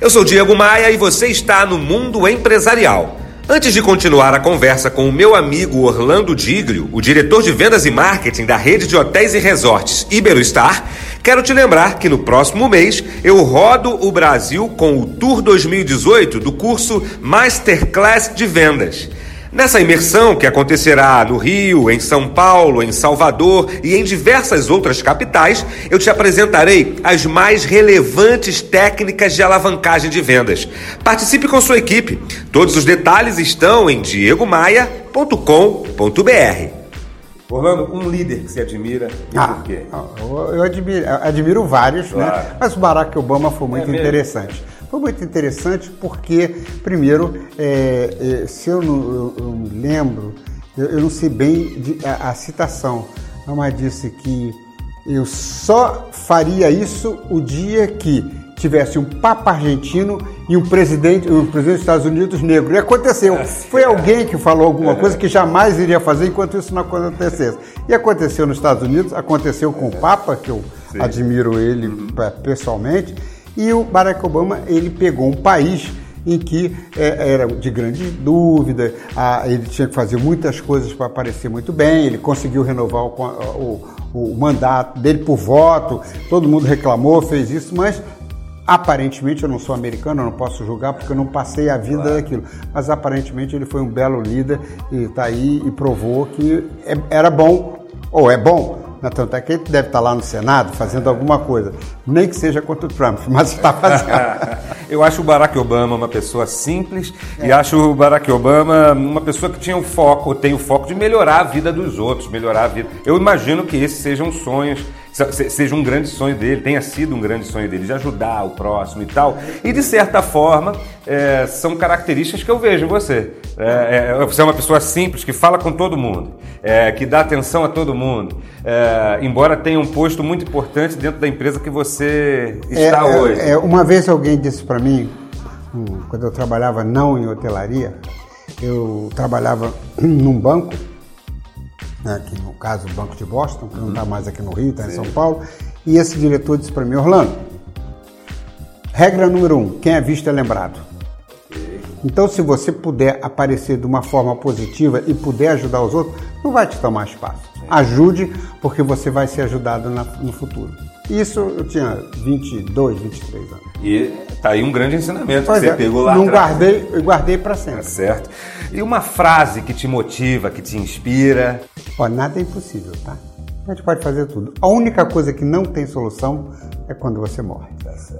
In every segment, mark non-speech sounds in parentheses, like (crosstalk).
Eu sou Diego Maia e você está no Mundo Empresarial. Antes de continuar a conversa com o meu amigo Orlando Digrio, o diretor de vendas e marketing da rede de hotéis e resorts Iberostar, quero te lembrar que no próximo mês eu rodo o Brasil com o Tour 2018 do curso Masterclass de Vendas. Nessa imersão, que acontecerá no Rio, em São Paulo, em Salvador e em diversas outras capitais, eu te apresentarei as mais relevantes técnicas de alavancagem de vendas. Participe com sua equipe. Todos os detalhes estão em diegomaia.com.br. Orlando, um líder que você admira e ah, por quê? Eu admiro, admiro vários, né? Claro. mas o Barack Obama foi muito É mesmo? interessante. Foi muito interessante porque, primeiro, é, é, se eu não eu- eu me lembro, eu, eu não sei bem de- a, a citação, mas disse que eu só faria isso o dia que tivesse um Papa argentino e um presidente, um presidente dos Estados Unidos negro. E aconteceu. (laughs) Foi alguém que falou alguma coisa que jamais iria fazer enquanto isso não acontecesse. E aconteceu nos Estados Unidos, aconteceu com o Papa, que eu admiro ele pe- pessoalmente, e o Barack Obama, ele pegou um país em que é, era de grande dúvida, ah, ele tinha que fazer muitas coisas para aparecer muito bem, ele conseguiu renovar o, o- o mandato dele por voto, todo mundo reclamou, fez isso, mas aparentemente, eu não sou americano, eu não posso julgar porque eu não passei a vida daquilo, mas aparentemente ele foi um belo líder e está aí e provou que é- era bom, ou é bom? Tanto é que ele deve estar lá no Senado fazendo alguma coisa, nem que seja contra o Trump, (laughs) mas está fazendo. (laughs) Eu acho o Barack Obama uma pessoa simples e acho o Barack Obama uma pessoa que tinha o foco, tem o foco de melhorar a vida dos outros, melhorar a vida. Eu imagino que esses sejam sonhos, seja um grande sonho dele, tenha sido um grande sonho dele, de ajudar o próximo e tal. E de certa forma, é, são características que eu vejo em você. É, é, você é uma pessoa simples, que fala com todo mundo, é, que dá atenção a todo mundo, é, embora tenha um posto muito importante dentro da empresa que você está É, é, hoje. é, uma vez alguém disse para mim, quando eu trabalhava não em hotelaria, eu trabalhava (clears throat) num banco, né, que no caso o Banco de Boston, que não está mais aqui no Rio, está em São Paulo, e esse diretor disse para mim, Orlando, regra número um, quem é visto é lembrado. Então, se você puder aparecer de uma forma positiva e puder ajudar os outros, não vai te tomar espaço. Ajude, porque você vai ser ajudado na- no futuro. Isso eu tinha 22, 23 anos. E tá aí um grande ensinamento Pois que você é, pegou lá não atrás. guardei, eu guardei para Tá sempre. certo. E uma frase que te motiva, que te inspira. Ó, nada é impossível, tá? A gente pode fazer tudo. A única coisa que não tem solução é quando você morre.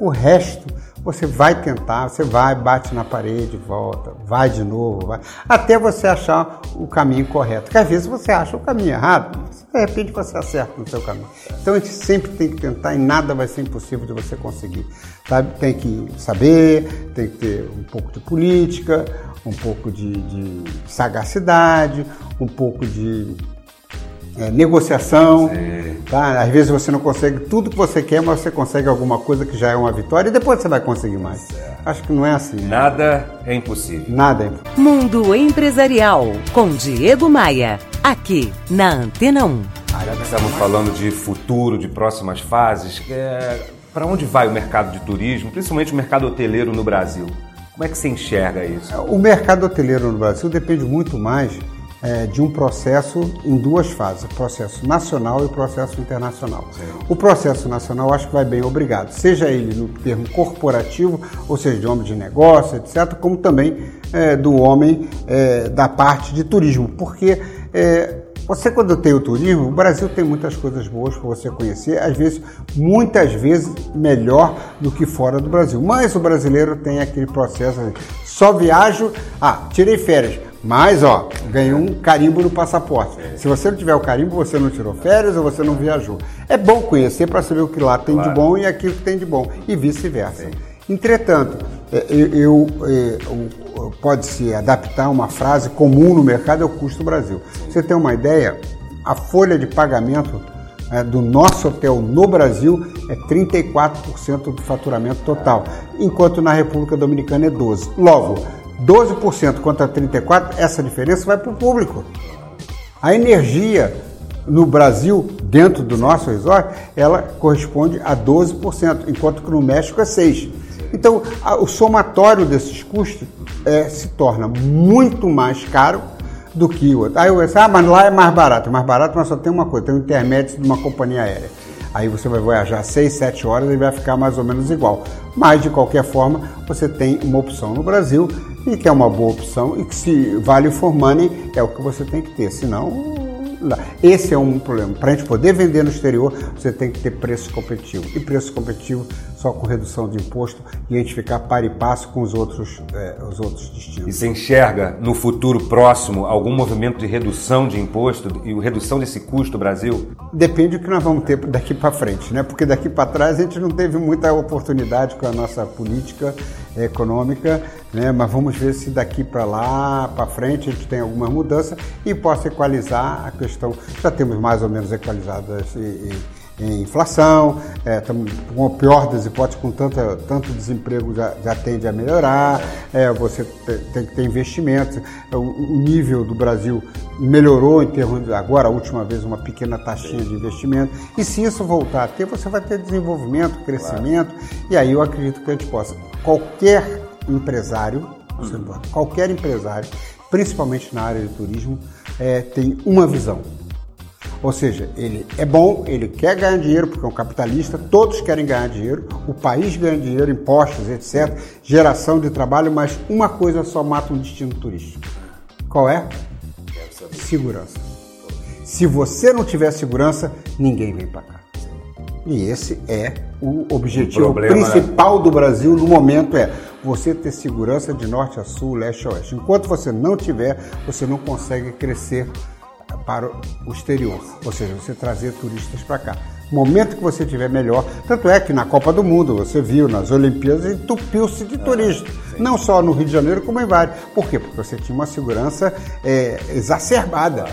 O resto, você vai tentar, você vai, bate na parede, volta, vai de novo, vai, até você achar o caminho correto. Porque às vezes você acha o caminho errado, de repente você acerta no seu caminho. Então a gente sempre tem que tentar e nada vai ser impossível de você conseguir. Sabe? Tem que saber, tem que ter um pouco de política, um pouco de, de sagacidade, um pouco de é, negociação, tá? Às vezes você não consegue tudo que você quer, mas você consegue alguma coisa que já é uma vitória e depois você vai conseguir mais. Acho que não é assim. né? Nada é impossível. Nada é impossível. Mundo Empresarial com Diego Maia, aqui na Antena 1. Já que estamos falando de futuro, de próximas fases, para onde vai o mercado de turismo, principalmente o mercado hoteleiro no Brasil? Como é que você enxerga isso? O mercado hoteleiro no Brasil depende muito mais é, de um processo em duas fases, o processo nacional e o processo internacional. O processo nacional acho que vai bem obrigado, seja ele no termo corporativo, ou seja, de homem de negócio, etc., como também é, do homem é, da parte de turismo, porque é, você quando tem o turismo, o Brasil tem muitas coisas boas para você conhecer, às vezes, muitas vezes melhor do que fora do Brasil. Mas o brasileiro tem aquele processo, assim, só viajo, ah, tirei férias, mas ó, ganhei um carimbo no passaporte. Se você não tiver o carimbo, você não tirou férias ou você não viajou. É bom conhecer para saber o que lá tem de bom e aquilo que tem de bom, e vice-versa. Entretanto, eu, eu, é, pode-se adaptar uma frase comum no mercado é o custo Brasil. Você tem uma ideia? A folha de pagamento é, do nosso hotel no Brasil é 34% do faturamento total, enquanto na República Dominicana é 12%. Logo, 12% contra 34%, essa diferença vai para o público. A energia no Brasil, dentro do nosso resort, ela corresponde a 12%, enquanto que no México é 6%. Então, a, o somatório desses custos é, se torna muito mais caro do que o outro. Aí eu penso, ah, mas lá é mais barato. Mais barato, mas só tem uma coisa, tem um intermédio de uma companhia aérea. Aí você vai viajar 6, 7 horas e vai ficar mais ou menos igual. Mas, de qualquer forma, você tem uma opção no Brasil e que é uma boa opção e que se vale for money é o que você tem que ter. Senão, esse é um problema. Para a gente poder vender no exterior, você tem que ter preço competitivo. E preço competitivo só com redução de imposto e a gente ficar par e passo com os outros, é, os outros destinos. E você enxerga no futuro próximo algum movimento de redução de imposto e redução desse custo Brasil? Depende do que nós vamos ter daqui para frente, né? Porque daqui para trás a gente não teve muita oportunidade com a nossa política econômica, né? Mas vamos ver se daqui para lá, para frente, a gente tem alguma mudança e possa equalizar a questão. Já temos mais ou menos equalizado esse, em inflação, estamos é, com a pior das hipóteses, com tanta, tanto desemprego já, já tende a melhorar, é, você tem que ter investimentos, o, o, nível do Brasil melhorou em termos de, agora, a última vez, uma pequena taxinha de investimento, e se isso voltar a ter, você vai ter desenvolvimento, crescimento, e aí eu acredito que a gente possa, qualquer empresário, qualquer empresário, principalmente na área de turismo, é, tem uma visão, ou seja, ele é bom, ele quer ganhar dinheiro, porque é um capitalista, todos querem ganhar dinheiro, o país ganha dinheiro, impostos, etc., geração de trabalho, mas uma coisa só mata um destino turístico. Qual é? Segurança. Se você não tiver segurança, ninguém vem para cá. E esse é o objetivo o problema, né? principal né? do Brasil no momento é você ter segurança de norte a sul, leste a oeste. Enquanto você não tiver, você não consegue crescer para o exterior, ou seja, você trazer turistas para cá. momento que você tiver melhor, tanto é que na Copa do Mundo, você viu, nas Olimpíadas, entupiu-se de turistas, não só no Rio de Janeiro, como em vários. Por quê? Porque você tinha uma segurança é, exacerbada.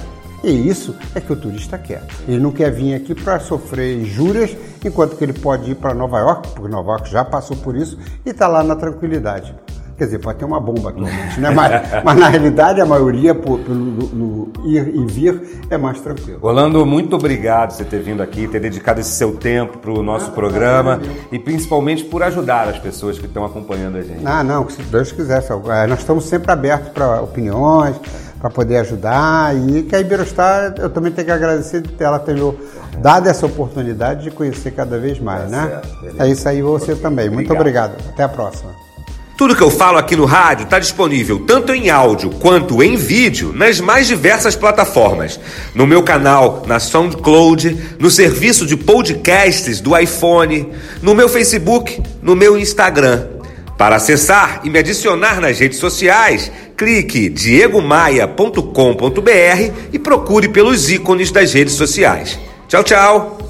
E isso é que o turista quer. Ele não quer vir aqui para sofrer injúrias, enquanto que ele pode ir para Nova York, porque Nova York já passou por isso, e está lá na tranquilidade. Quer dizer, pode ter uma bomba atualmente, né? mas, mas na realidade a maioria, por, pelo no ir e vir, é mais tranquilo. Orlando, muito obrigado por você ter vindo aqui, ter dedicado esse seu tempo para o nosso ah, programa e principalmente por ajudar as pessoas que estão acompanhando a gente. Ah, não, se Deus quiser. É, nós estamos sempre abertos para opiniões, para poder ajudar e que a Iberostar, eu também tenho que agradecer de ela ter dado essa oportunidade de conhecer cada vez mais, tá né? Certo, é isso aí você também. Muito obrigado. Até a próxima. Tudo que eu falo aqui no rádio está disponível tanto em áudio quanto em vídeo nas mais diversas plataformas. No meu canal, na SoundCloud, no serviço de podcasts do iPhone, no meu Facebook, no meu Instagram. Para acessar e me adicionar nas redes sociais, clique diegomaia.com.br e procure pelos ícones das redes sociais. Tchau, tchau!